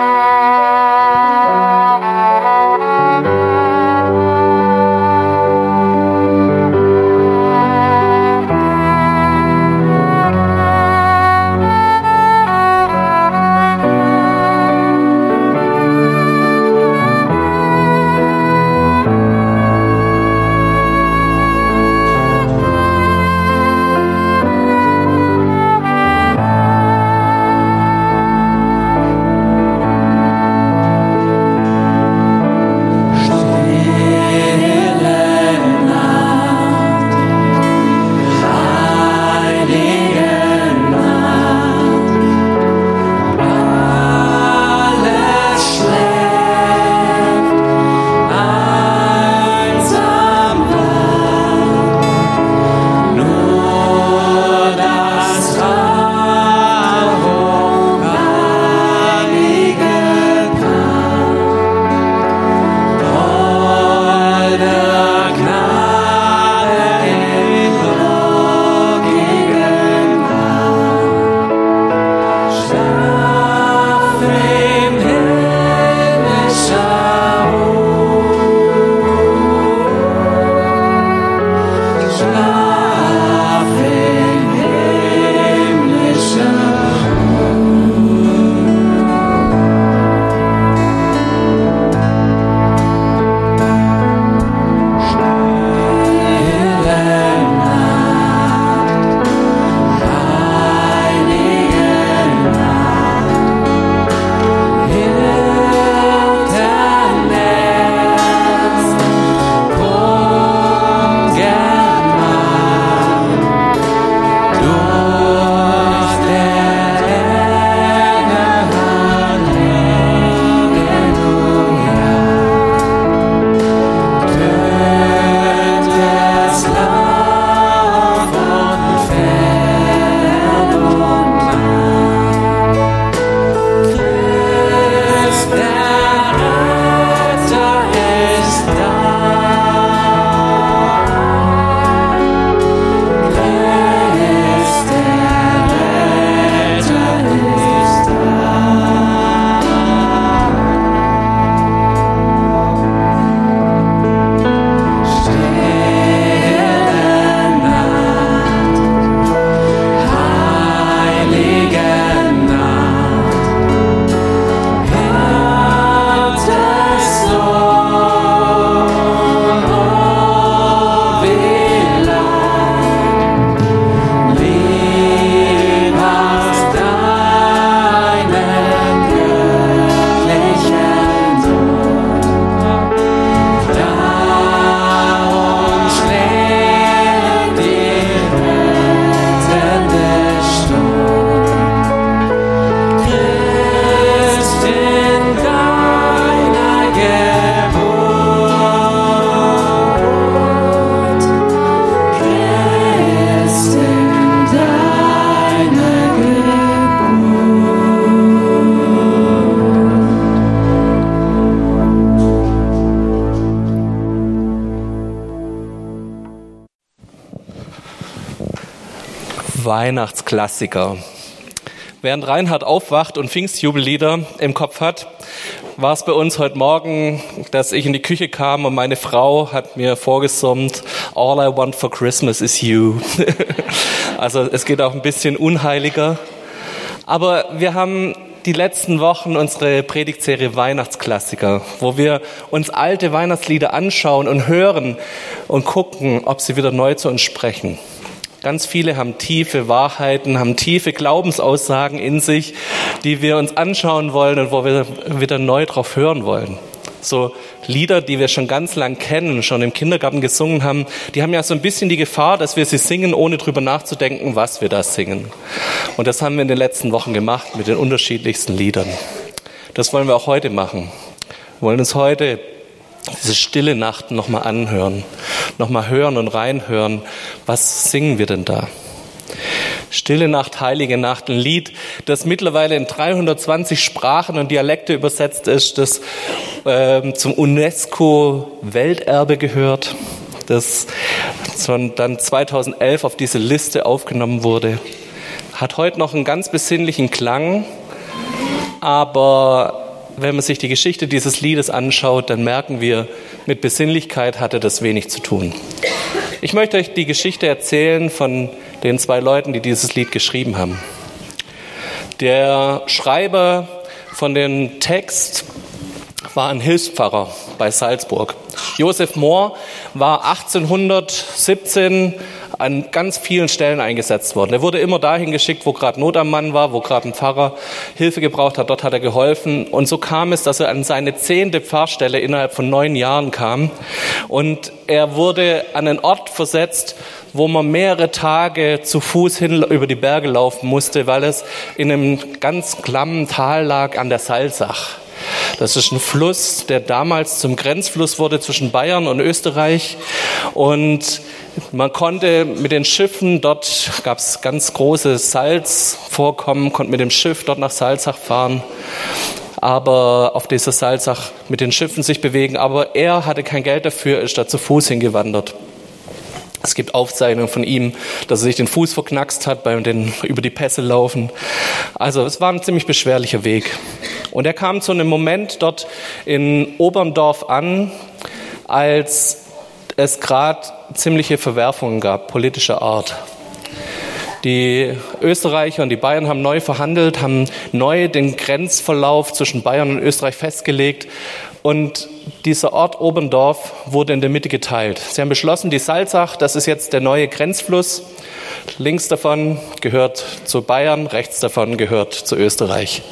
Bye. Weihnachtsklassiker. Während Reinhard aufwacht und Pfingstjubellieder im Kopf hat, war es bei uns heute Morgen, dass ich in die Küche kam und meine Frau hat mir vorgesummt, All I want for Christmas is you. also es geht auch ein bisschen unheiliger. Aber wir haben die letzten Wochen unsere Predigtserie Weihnachtsklassiker, wo wir uns alte Weihnachtslieder anschauen und hören und gucken, ob sie wieder neu zu uns sprechen. Ganz viele haben tiefe Wahrheiten, haben tiefe Glaubensaussagen in sich, die wir uns anschauen wollen und wo wir wieder neu drauf hören wollen. So Lieder, die wir schon ganz lang kennen, schon im Kindergarten gesungen haben, die haben ja so ein bisschen die Gefahr, dass wir sie singen, ohne drüber nachzudenken, was wir da singen. Und das haben wir in den letzten Wochen gemacht mit den unterschiedlichsten Liedern. Das wollen wir auch heute machen. Wir wollen uns heute diese stille Nacht nochmal anhören, nochmal hören und reinhören, was singen wir denn da? Stille Nacht, heilige Nacht, ein Lied, das mittlerweile in 320 Sprachen und Dialekte übersetzt ist, das äh, zum UNESCO-Welterbe gehört, das dann 2011 auf diese Liste aufgenommen wurde, hat heute noch einen ganz besinnlichen Klang, aber wenn man sich die Geschichte dieses Liedes anschaut, dann merken wir, mit Besinnlichkeit hatte das wenig zu tun. Ich möchte euch die Geschichte erzählen von den zwei Leuten, die dieses Lied geschrieben haben. Der Schreiber von dem Text war ein Hilfspfarrer bei Salzburg. Josef Mohr war 1817 an ganz vielen Stellen eingesetzt worden. Er wurde immer dahin geschickt, wo gerade Not am Mann war, wo gerade ein Pfarrer Hilfe gebraucht hat. Dort hat er geholfen. Und so kam es, dass er an seine zehnte Pfarrstelle innerhalb von neun Jahren kam. Und er wurde an einen Ort versetzt, wo man mehrere Tage zu Fuß hin über die Berge laufen musste, weil es in einem ganz klammen Tal lag an der Salzach. Das ist ein Fluss, der damals zum Grenzfluss wurde zwischen Bayern und Österreich. Und man konnte mit den Schiffen, dort gab es ganz große Salzvorkommen, konnte mit dem Schiff dort nach Salzach fahren aber auf dieser Salzach mit den Schiffen sich bewegen. Aber er hatte kein Geld dafür, ist da zu Fuß hingewandert. Es gibt Aufzeichnungen von ihm, dass er sich den Fuß verknackst hat beim den über die Pässe laufen. Also es war ein ziemlich beschwerlicher Weg. Und er kam zu einem Moment dort in Oberndorf an, als es gerade ziemliche Verwerfungen gab, politischer Art. Die Österreicher und die Bayern haben neu verhandelt, haben neu den Grenzverlauf zwischen Bayern und Österreich festgelegt und dieser Ort Oberndorf wurde in der Mitte geteilt. Sie haben beschlossen, die Salzach, das ist jetzt der neue Grenzfluss. Links davon gehört zu Bayern, rechts davon gehört zu Österreich.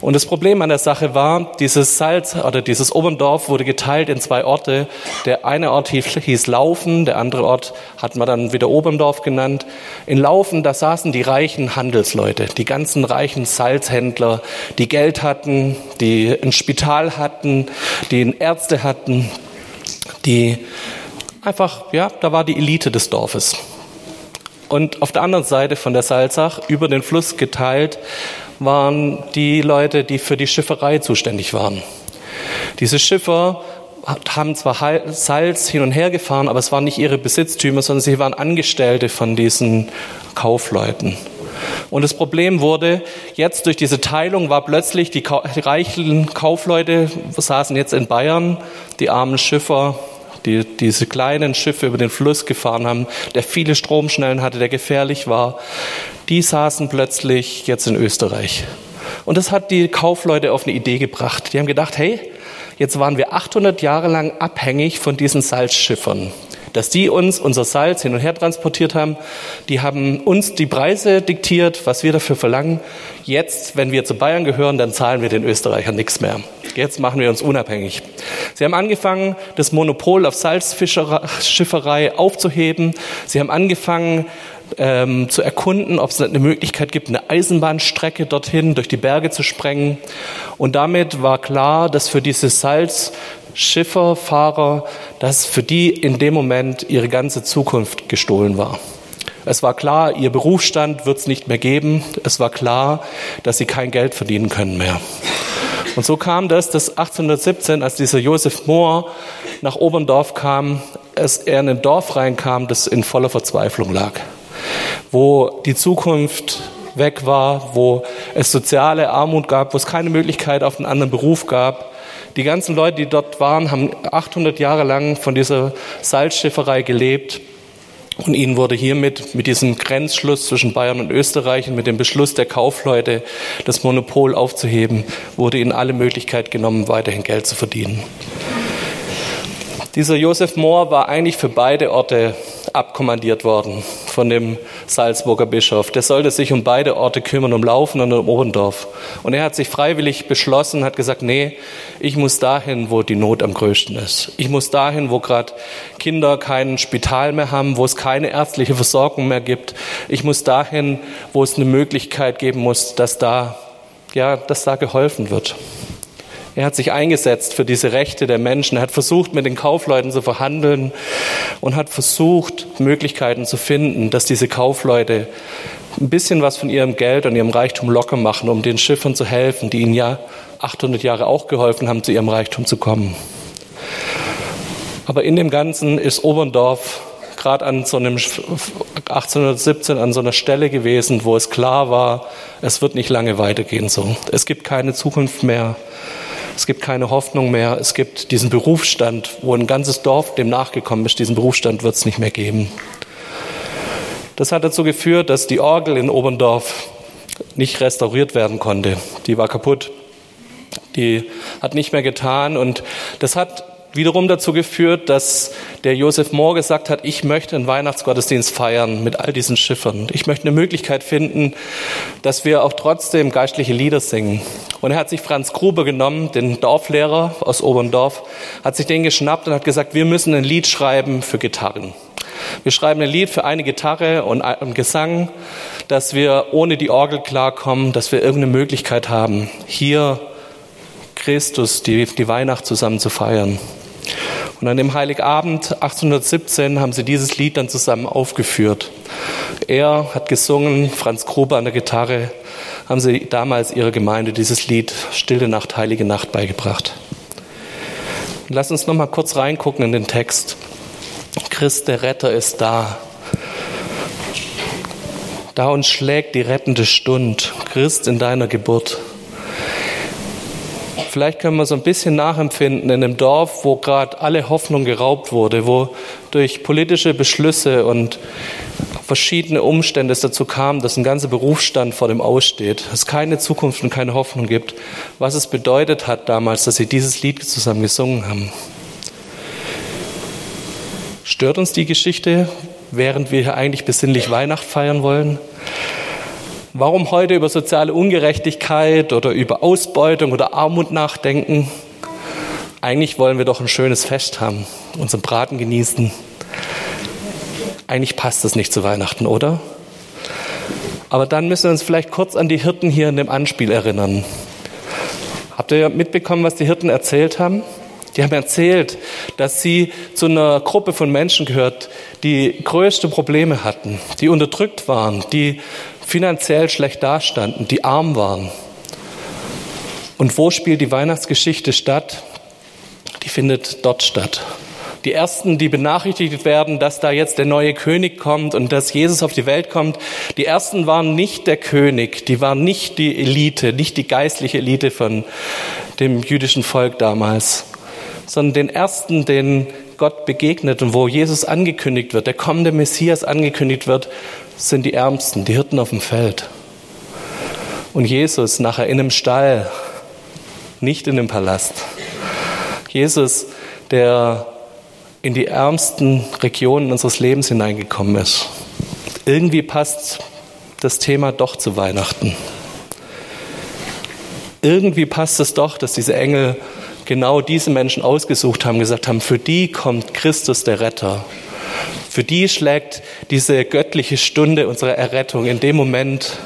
Und das Problem an der Sache war, dieses Salz oder dieses Oberndorf wurde geteilt in zwei Orte. Der eine Ort hieß, Laufen, der andere Ort hat man dann wieder Oberndorf genannt. In Laufen, da saßen die reichen Handelsleute, die ganzen reichen Salzhändler, die Geld hatten, die ein Spital hatten, die Ärzte hatten, die einfach, ja, da war die Elite des Dorfes. Und auf der anderen Seite von der Salzach, über den Fluss geteilt, waren die Leute, die für die Schifferei zuständig waren. Diese Schiffer haben zwar Salz hin und her gefahren, aber es waren nicht ihre Besitztümer, sondern sie waren Angestellte von diesen Kaufleuten. Und das Problem wurde, jetzt durch diese Teilung war plötzlich, die reichen Kaufleute saßen jetzt in Bayern, die armen Schiffer die diese kleinen Schiffe über den Fluss gefahren haben, der viele Stromschnellen hatte, der gefährlich war, die saßen plötzlich jetzt in Österreich. Und das hat die Kaufleute auf eine Idee gebracht. Die haben gedacht, hey, jetzt waren wir 800 Jahre lang abhängig von diesen Salzschiffern dass die uns unser Salz hin und her transportiert haben. Die haben uns die Preise diktiert, was wir dafür verlangen. Jetzt, wenn wir zu Bayern gehören, dann zahlen wir den Österreichern nichts mehr. Jetzt machen wir uns unabhängig. Sie haben angefangen, das Monopol auf Salzschifferei aufzuheben. Sie haben angefangen, ähm, zu erkunden, ob es eine Möglichkeit gibt, eine Eisenbahnstrecke dorthin durch die Berge zu sprengen. Und damit war klar, dass für diese Salz Schiffer, Fahrer, dass für die in dem Moment ihre ganze Zukunft gestohlen war. Es war klar, ihr Berufsstand wird es nicht mehr geben. Es war klar, dass sie kein Geld verdienen können mehr. Und so kam das, dass 1817, als dieser Josef Mohr nach Oberndorf kam, es er in ein Dorf reinkam, das in voller Verzweiflung lag, wo die Zukunft weg war, wo es soziale Armut gab, wo es keine Möglichkeit auf einen anderen Beruf gab, die ganzen Leute, die dort waren, haben 800 Jahre lang von dieser Salzschifferei gelebt. Und ihnen wurde hiermit, mit diesem Grenzschluss zwischen Bayern und Österreich und mit dem Beschluss der Kaufleute, das Monopol aufzuheben, wurde ihnen alle Möglichkeit genommen, weiterhin Geld zu verdienen. Dieser Josef Mohr war eigentlich für beide Orte abkommandiert worden von dem Salzburger Bischof. Der sollte sich um beide Orte kümmern, um Laufen und um Oberndorf. Und er hat sich freiwillig beschlossen, hat gesagt, nee, ich muss dahin, wo die Not am größten ist. Ich muss dahin, wo gerade Kinder kein Spital mehr haben, wo es keine ärztliche Versorgung mehr gibt. Ich muss dahin, wo es eine Möglichkeit geben muss, dass da, ja, dass da geholfen wird. Er hat sich eingesetzt für diese Rechte der Menschen. Er hat versucht, mit den Kaufleuten zu verhandeln und hat versucht, Möglichkeiten zu finden, dass diese Kaufleute ein bisschen was von ihrem Geld und ihrem Reichtum locker machen, um den Schiffern zu helfen, die ihnen ja 800 Jahre auch geholfen haben, zu ihrem Reichtum zu kommen. Aber in dem Ganzen ist Oberndorf gerade an so einem 1817 an so einer Stelle gewesen, wo es klar war, es wird nicht lange weitergehen so. Es gibt keine Zukunft mehr. Es gibt keine Hoffnung mehr. Es gibt diesen Berufsstand, wo ein ganzes Dorf dem nachgekommen ist. Diesen Berufsstand wird es nicht mehr geben. Das hat dazu geführt, dass die Orgel in Oberndorf nicht restauriert werden konnte. Die war kaputt. Die hat nicht mehr getan. Und das hat wiederum dazu geführt, dass der Josef Mohr gesagt hat, ich möchte einen Weihnachtsgottesdienst feiern mit all diesen Schiffern. Ich möchte eine Möglichkeit finden, dass wir auch trotzdem geistliche Lieder singen. Und er hat sich Franz Gruber genommen, den Dorflehrer aus Oberndorf, hat sich den geschnappt und hat gesagt, wir müssen ein Lied schreiben für Gitarren. Wir schreiben ein Lied für eine Gitarre und einen Gesang, dass wir ohne die Orgel klarkommen, dass wir irgendeine Möglichkeit haben, hier Christus, die, die Weihnacht zusammen zu feiern. Und an dem Heiligabend 1817 haben sie dieses Lied dann zusammen aufgeführt. Er hat gesungen, Franz Gruber an der Gitarre, haben sie damals ihrer Gemeinde dieses Lied Stille Nacht, Heilige Nacht beigebracht. Lass uns noch mal kurz reingucken in den Text. Christ, der Retter, ist da. Da uns schlägt die rettende Stund, Christ in deiner Geburt. Vielleicht können wir so ein bisschen nachempfinden in einem Dorf, wo gerade alle Hoffnung geraubt wurde, wo durch politische Beschlüsse und verschiedene Umstände es dazu kam, dass ein ganzer Berufsstand vor dem Aussteht, es keine Zukunft und keine Hoffnung gibt, was es bedeutet hat damals, dass sie dieses Lied zusammen gesungen haben. Stört uns die Geschichte, während wir hier eigentlich besinnlich Weihnacht feiern wollen? Warum heute über soziale Ungerechtigkeit oder über Ausbeutung oder Armut nachdenken? Eigentlich wollen wir doch ein schönes Fest haben, unseren Braten genießen. Eigentlich passt das nicht zu Weihnachten, oder? Aber dann müssen wir uns vielleicht kurz an die Hirten hier in dem Anspiel erinnern. Habt ihr mitbekommen, was die Hirten erzählt haben? Die haben erzählt, dass sie zu einer Gruppe von Menschen gehört, die größte Probleme hatten, die unterdrückt waren, die finanziell schlecht dastanden, die arm waren. Und wo spielt die Weihnachtsgeschichte statt? Die findet dort statt. Die ersten, die benachrichtigt werden, dass da jetzt der neue König kommt und dass Jesus auf die Welt kommt, die ersten waren nicht der König, die waren nicht die Elite, nicht die geistliche Elite von dem jüdischen Volk damals, sondern den ersten, den Gott begegnet und wo Jesus angekündigt wird, der kommende Messias angekündigt wird, sind die Ärmsten, die Hirten auf dem Feld. Und Jesus nachher in einem Stall, nicht in einem Palast. Jesus, der in die ärmsten Regionen unseres Lebens hineingekommen ist. Irgendwie passt das Thema doch zu Weihnachten. Irgendwie passt es doch, dass diese Engel genau diese Menschen ausgesucht haben, gesagt haben, für die kommt Christus der Retter. Für die schlägt diese göttliche Stunde unserer Errettung in dem Moment,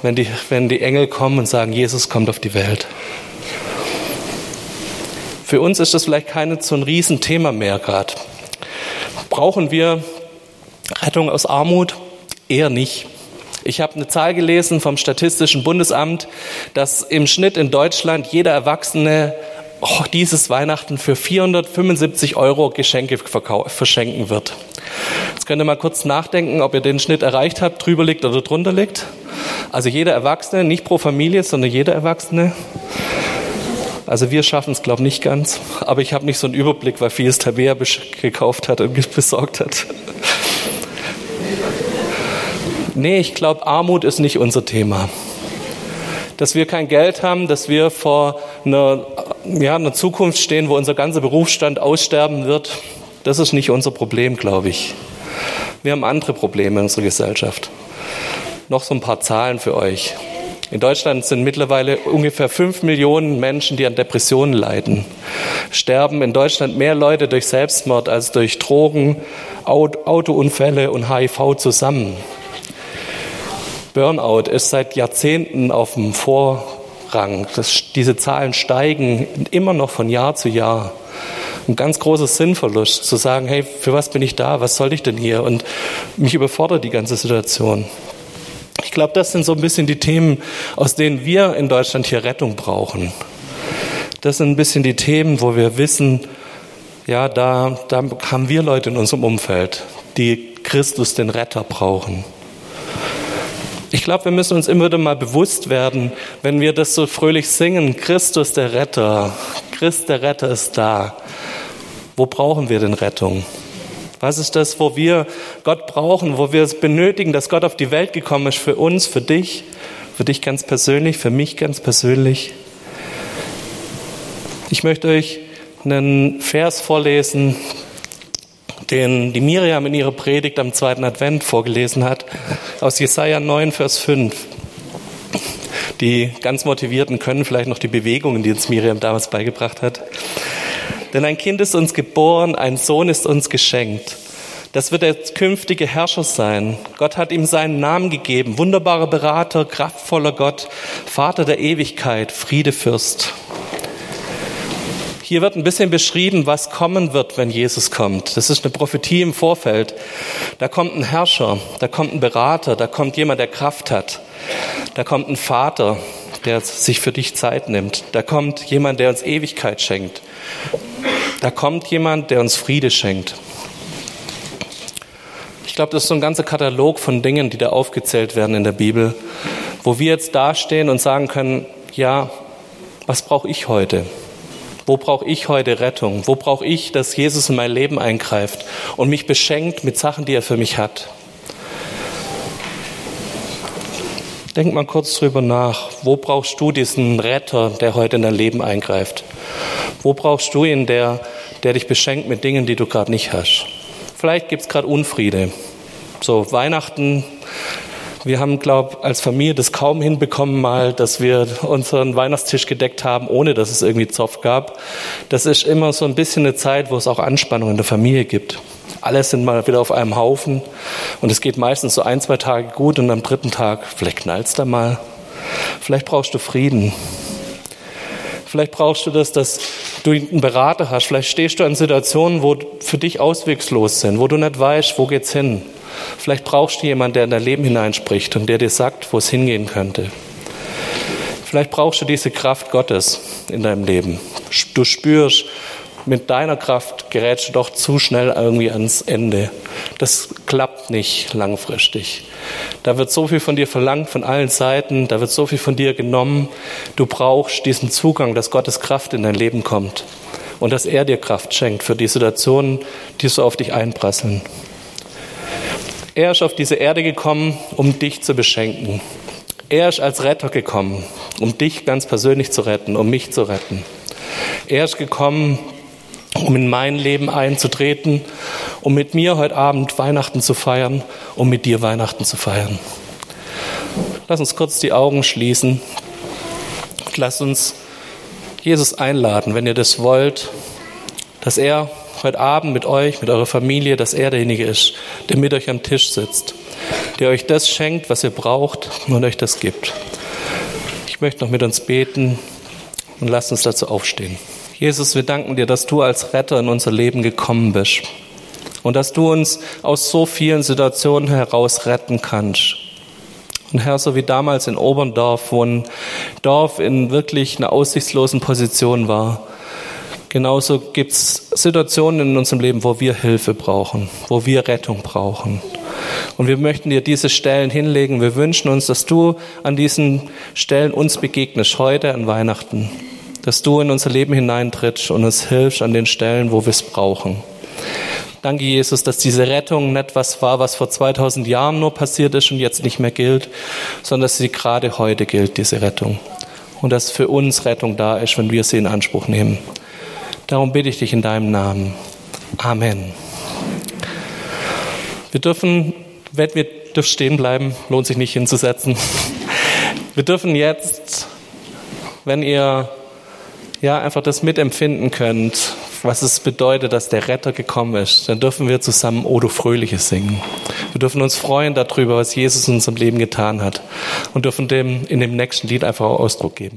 wenn die, wenn die Engel kommen und sagen, Jesus kommt auf die Welt. Für uns ist das vielleicht kein so ein Riesenthema mehr gerade. Brauchen wir Rettung aus Armut? Eher nicht. Ich habe eine Zahl gelesen vom Statistischen Bundesamt, dass im Schnitt in Deutschland jeder Erwachsene oh, dieses Weihnachten für 475 Euro Geschenke verschenken wird. Jetzt könnt ihr mal kurz nachdenken, ob ihr den Schnitt erreicht habt, drüber liegt oder drunter liegt. Also jeder Erwachsene, nicht pro Familie, sondern jeder Erwachsene. Also wir schaffen es, glaube ich, nicht ganz. Aber ich habe nicht so einen Überblick, weil vieles Tabea gekauft hat und besorgt hat. Nee, ich glaube, Armut ist nicht unser Thema. Dass wir kein Geld haben, dass wir vor einer ja, in der Zukunft stehen, wo unser ganzer Berufsstand aussterben wird, das ist nicht unser Problem, glaube ich. Wir haben andere Probleme in unserer Gesellschaft. Noch so ein paar Zahlen für euch. In Deutschland sind mittlerweile ungefähr fünf Millionen Menschen, die an Depressionen leiden. Sterben in Deutschland mehr Leute durch Selbstmord als durch Drogen, Autounfälle und HIV zusammen. Burnout ist seit Jahrzehnten auf dem Vor Rang. Das, diese Zahlen steigen immer noch von Jahr zu Jahr. Ein ganz großer Sinnverlust, zu sagen, hey, für was bin ich da? Was soll ich denn hier? Und mich überfordert die ganze Situation. Ich glaube, das sind so ein bisschen die Themen, aus denen wir in Deutschland hier Rettung brauchen. Das sind ein bisschen die Themen, wo wir wissen, ja, da, da haben wir Leute in unserem Umfeld, die Christus, den Retter, brauchen. Ich glaube, wir müssen uns immer wieder mal bewusst werden, wenn wir das so fröhlich singen, Christus der Retter, Christ der Retter ist da. Wo brauchen wir denn Rettung? Was ist das, wo wir Gott brauchen, wo wir es benötigen, dass Gott auf die Welt gekommen ist für uns, für dich, für dich ganz persönlich, für mich ganz persönlich? Ich möchte euch einen Vers vorlesen, den die Miriam in ihrer Predigt am zweiten Advent vorgelesen hat, aus Jesaja 9, Vers 5. Die ganz Motivierten können vielleicht noch die Bewegungen, die uns Miriam damals beigebracht hat. Denn ein Kind ist uns geboren, ein Sohn ist uns geschenkt. Das wird der künftige Herrscher sein. Gott hat ihm seinen Namen gegeben. Wunderbarer Berater, kraftvoller Gott, Vater der Ewigkeit, Friedefürst. Hier wird ein bisschen beschrieben, was kommen wird, wenn Jesus kommt. Das ist eine Prophetie im Vorfeld. Da kommt ein Herrscher, da kommt ein Berater, da kommt jemand, der Kraft hat. Da kommt ein Vater, der sich für dich Zeit nimmt. Da kommt jemand, der uns Ewigkeit schenkt. Da kommt jemand, der uns Friede schenkt. Ich glaube, das ist so ein ganzer Katalog von Dingen, die da aufgezählt werden in der Bibel, wo wir jetzt dastehen und sagen können, ja, was brauche ich heute? Wo brauche ich heute Rettung? Wo brauche ich, dass Jesus in mein Leben eingreift und mich beschenkt mit Sachen, die er für mich hat? Denk mal kurz drüber nach. Wo brauchst du diesen Retter, der heute in dein Leben eingreift? Wo brauchst du ihn, der, der dich beschenkt mit Dingen, die du gerade nicht hast? Vielleicht gibt es gerade Unfriede. So Weihnachten wir haben, glaube als Familie das kaum hinbekommen, mal, dass wir unseren Weihnachtstisch gedeckt haben, ohne dass es irgendwie Zopf gab. Das ist immer so ein bisschen eine Zeit, wo es auch Anspannung in der Familie gibt. Alle sind mal wieder auf einem Haufen und es geht meistens so ein, zwei Tage gut und am dritten Tag, vielleicht knallst da mal. Vielleicht brauchst du Frieden. Vielleicht brauchst du das, dass du einen Berater hast. Vielleicht stehst du in Situationen, wo für dich auswegslos sind, wo du nicht weißt, wo geht's hin. Vielleicht brauchst du jemanden, der in dein Leben hineinspricht und der dir sagt, wo es hingehen könnte. Vielleicht brauchst du diese Kraft Gottes in deinem Leben. Du spürst, mit deiner Kraft gerätst du doch zu schnell irgendwie ans Ende. Das klappt nicht langfristig. Da wird so viel von dir verlangt von allen Seiten, da wird so viel von dir genommen. Du brauchst diesen Zugang, dass Gottes Kraft in dein Leben kommt und dass er dir Kraft schenkt für die Situationen, die so auf dich einprasseln. Er ist auf diese Erde gekommen, um dich zu beschenken. Er ist als Retter gekommen, um dich ganz persönlich zu retten, um mich zu retten. Er ist gekommen, um in mein Leben einzutreten, um mit mir heute Abend Weihnachten zu feiern, um mit dir Weihnachten zu feiern. Lass uns kurz die Augen schließen und lass uns Jesus einladen, wenn ihr das wollt, dass er heute Abend mit euch, mit eurer Familie, dass er derjenige ist, der mit euch am Tisch sitzt, der euch das schenkt, was ihr braucht und euch das gibt. Ich möchte noch mit uns beten und lasst uns dazu aufstehen. Jesus, wir danken dir, dass du als Retter in unser Leben gekommen bist und dass du uns aus so vielen Situationen heraus retten kannst. Und Herr, so wie damals in Oberndorf, wo ein Dorf in wirklich einer aussichtslosen Position war, Genauso gibt es Situationen in unserem Leben, wo wir Hilfe brauchen, wo wir Rettung brauchen. Und wir möchten dir diese Stellen hinlegen. Wir wünschen uns, dass du an diesen Stellen uns begegnest, heute an Weihnachten. Dass du in unser Leben hineintrittst und uns hilfst an den Stellen, wo wir es brauchen. Danke, Jesus, dass diese Rettung nicht was war, was vor 2000 Jahren nur passiert ist und jetzt nicht mehr gilt, sondern dass sie gerade heute gilt, diese Rettung. Und dass für uns Rettung da ist, wenn wir sie in Anspruch nehmen. Darum bitte ich dich in deinem Namen. Amen. Wir dürfen, wenn wir dürfen stehen bleiben, lohnt sich nicht hinzusetzen. Wir dürfen jetzt, wenn ihr ja einfach das mitempfinden könnt, was es bedeutet, dass der Retter gekommen ist, dann dürfen wir zusammen Odo Fröhliches singen. Wir dürfen uns freuen darüber, was Jesus in unserem Leben getan hat und dürfen dem in dem nächsten Lied einfach Ausdruck geben.